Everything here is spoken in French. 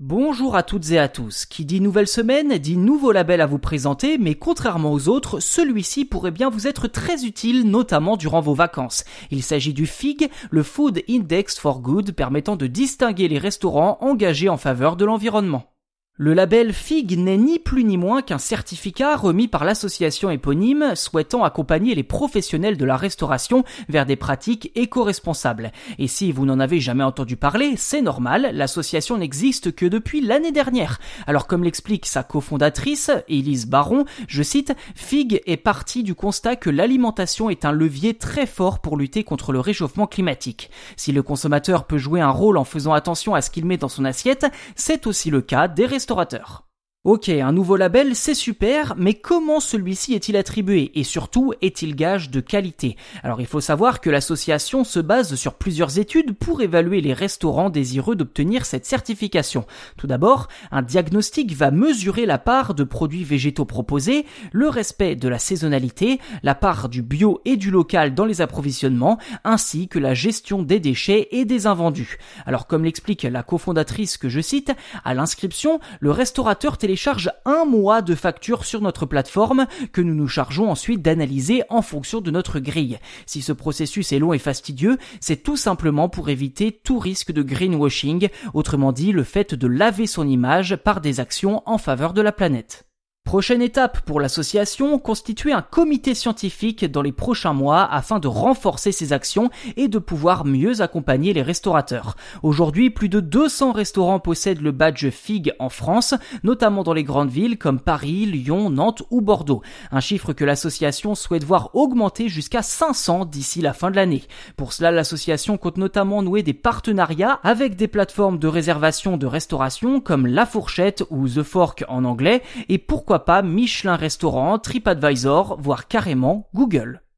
Bonjour à toutes et à tous. Qui dit nouvelle semaine dit nouveau label à vous présenter, mais contrairement aux autres, celui-ci pourrait bien vous être très utile, notamment durant vos vacances. Il s'agit du FIG, le Food Index for Good, permettant de distinguer les restaurants engagés en faveur de l'environnement. Le label FIG n'est ni plus ni moins qu'un certificat remis par l'association éponyme souhaitant accompagner les professionnels de la restauration vers des pratiques éco-responsables. Et si vous n'en avez jamais entendu parler, c'est normal, l'association n'existe que depuis l'année dernière. Alors comme l'explique sa cofondatrice, Elise Baron, je cite, FIG est parti du constat que l'alimentation est un levier très fort pour lutter contre le réchauffement climatique. Si le consommateur peut jouer un rôle en faisant attention à ce qu'il met dans son assiette, c'est aussi le cas des restaurateur. Ok, un nouveau label, c'est super, mais comment celui-ci est-il attribué? Et surtout est-il gage de qualité? Alors il faut savoir que l'association se base sur plusieurs études pour évaluer les restaurants désireux d'obtenir cette certification. Tout d'abord, un diagnostic va mesurer la part de produits végétaux proposés, le respect de la saisonnalité, la part du bio et du local dans les approvisionnements, ainsi que la gestion des déchets et des invendus. Alors comme l'explique la cofondatrice que je cite, à l'inscription, le restaurateur télécharge un mois de facture sur notre plateforme que nous nous chargeons ensuite d'analyser en fonction de notre grille. Si ce processus est long et fastidieux, c'est tout simplement pour éviter tout risque de greenwashing, autrement dit le fait de laver son image par des actions en faveur de la planète. Prochaine étape pour l'association, constituer un comité scientifique dans les prochains mois afin de renforcer ses actions et de pouvoir mieux accompagner les restaurateurs. Aujourd'hui, plus de 200 restaurants possèdent le badge FIG en France, notamment dans les grandes villes comme Paris, Lyon, Nantes ou Bordeaux. Un chiffre que l'association souhaite voir augmenter jusqu'à 500 d'ici la fin de l'année. Pour cela, l'association compte notamment nouer des partenariats avec des plateformes de réservation de restauration comme La Fourchette ou The Fork en anglais et pas Michelin Restaurant, TripAdvisor, voire carrément Google.